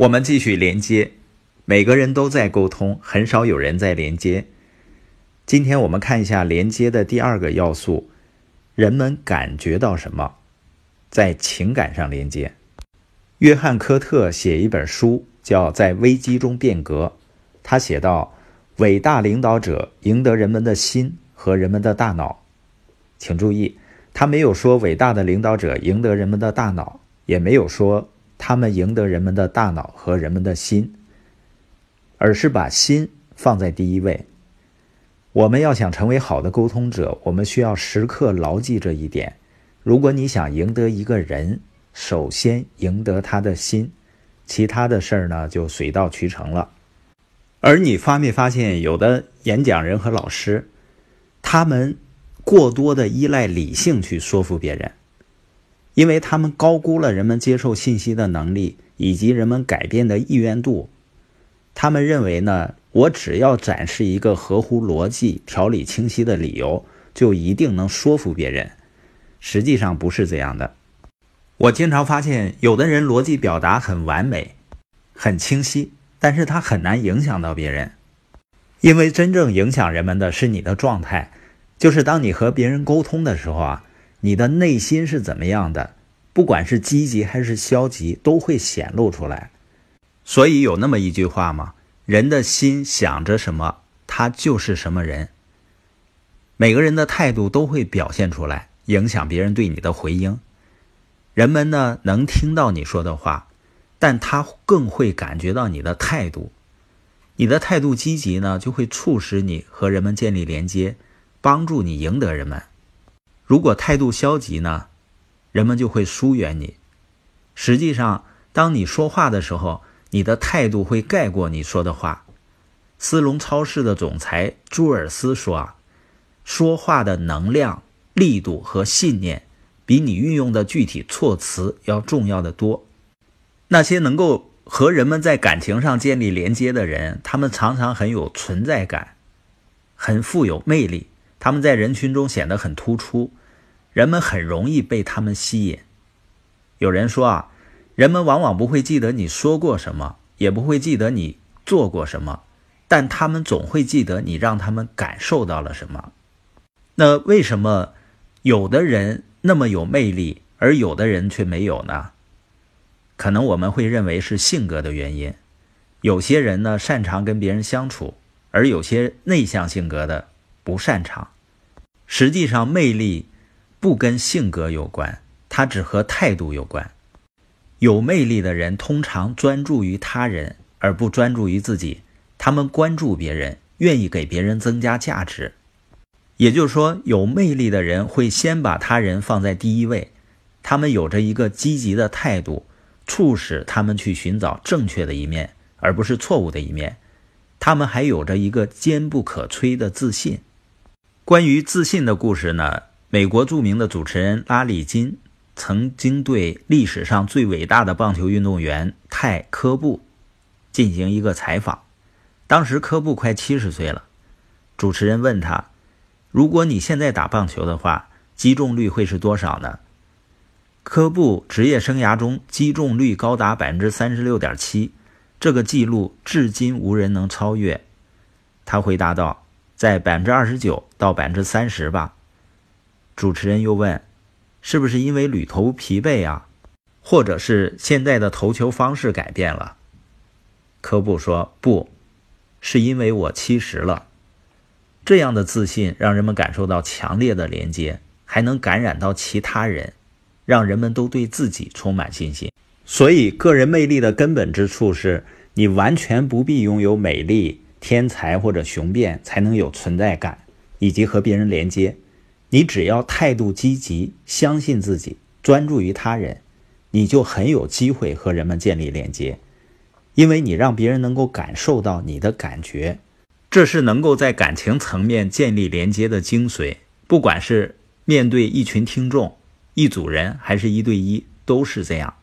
我们继续连接，每个人都在沟通，很少有人在连接。今天我们看一下连接的第二个要素：人们感觉到什么，在情感上连接。约翰·科特写一本书，叫《在危机中变革》。他写道：“伟大领导者赢得人们的心和人们的大脑。”请注意，他没有说伟大的领导者赢得人们的大脑，也没有说。他们赢得人们的大脑和人们的心，而是把心放在第一位。我们要想成为好的沟通者，我们需要时刻牢记这一点。如果你想赢得一个人，首先赢得他的心，其他的事儿呢就水到渠成了。而你发没发现，有的演讲人和老师，他们过多的依赖理性去说服别人。因为他们高估了人们接受信息的能力以及人们改变的意愿度，他们认为呢，我只要展示一个合乎逻辑、条理清晰的理由，就一定能说服别人。实际上不是这样的。我经常发现，有的人逻辑表达很完美、很清晰，但是他很难影响到别人。因为真正影响人们的是你的状态，就是当你和别人沟通的时候啊。你的内心是怎么样的？不管是积极还是消极，都会显露出来。所以有那么一句话嘛：“人的心想着什么，他就是什么人。”每个人的态度都会表现出来，影响别人对你的回应。人们呢能听到你说的话，但他更会感觉到你的态度。你的态度积极呢，就会促使你和人们建立连接，帮助你赢得人们。如果态度消极呢，人们就会疏远你。实际上，当你说话的时候，你的态度会盖过你说的话。斯隆超市的总裁朱尔斯说：“啊，说话的能量、力度和信念，比你运用的具体措辞要重要的多。那些能够和人们在感情上建立连接的人，他们常常很有存在感，很富有魅力，他们在人群中显得很突出。”人们很容易被他们吸引。有人说啊，人们往往不会记得你说过什么，也不会记得你做过什么，但他们总会记得你让他们感受到了什么。那为什么有的人那么有魅力，而有的人却没有呢？可能我们会认为是性格的原因。有些人呢擅长跟别人相处，而有些内向性格的不擅长。实际上，魅力。不跟性格有关，它只和态度有关。有魅力的人通常专注于他人，而不专注于自己。他们关注别人，愿意给别人增加价值。也就是说，有魅力的人会先把他人放在第一位。他们有着一个积极的态度，促使他们去寻找正确的一面，而不是错误的一面。他们还有着一个坚不可摧的自信。关于自信的故事呢？美国著名的主持人拉里金曾经对历史上最伟大的棒球运动员泰科布进行一个采访。当时科布快七十岁了，主持人问他：“如果你现在打棒球的话，击中率会是多少呢？”科布职业生涯中击中率高达百分之三十六点七，这个记录至今无人能超越。他回答道：“在百分之二十九到百分之三十吧。”主持人又问：“是不是因为旅途疲惫啊，或者是现在的投球方式改变了？”科布说：“不是因为我七十了。”这样的自信让人们感受到强烈的连接，还能感染到其他人，让人们都对自己充满信心。所以，个人魅力的根本之处是你完全不必拥有美丽、天才或者雄辩才能有存在感，以及和别人连接。你只要态度积极，相信自己，专注于他人，你就很有机会和人们建立连接，因为你让别人能够感受到你的感觉，这是能够在感情层面建立连接的精髓。不管是面对一群听众、一组人，还是一对一，都是这样。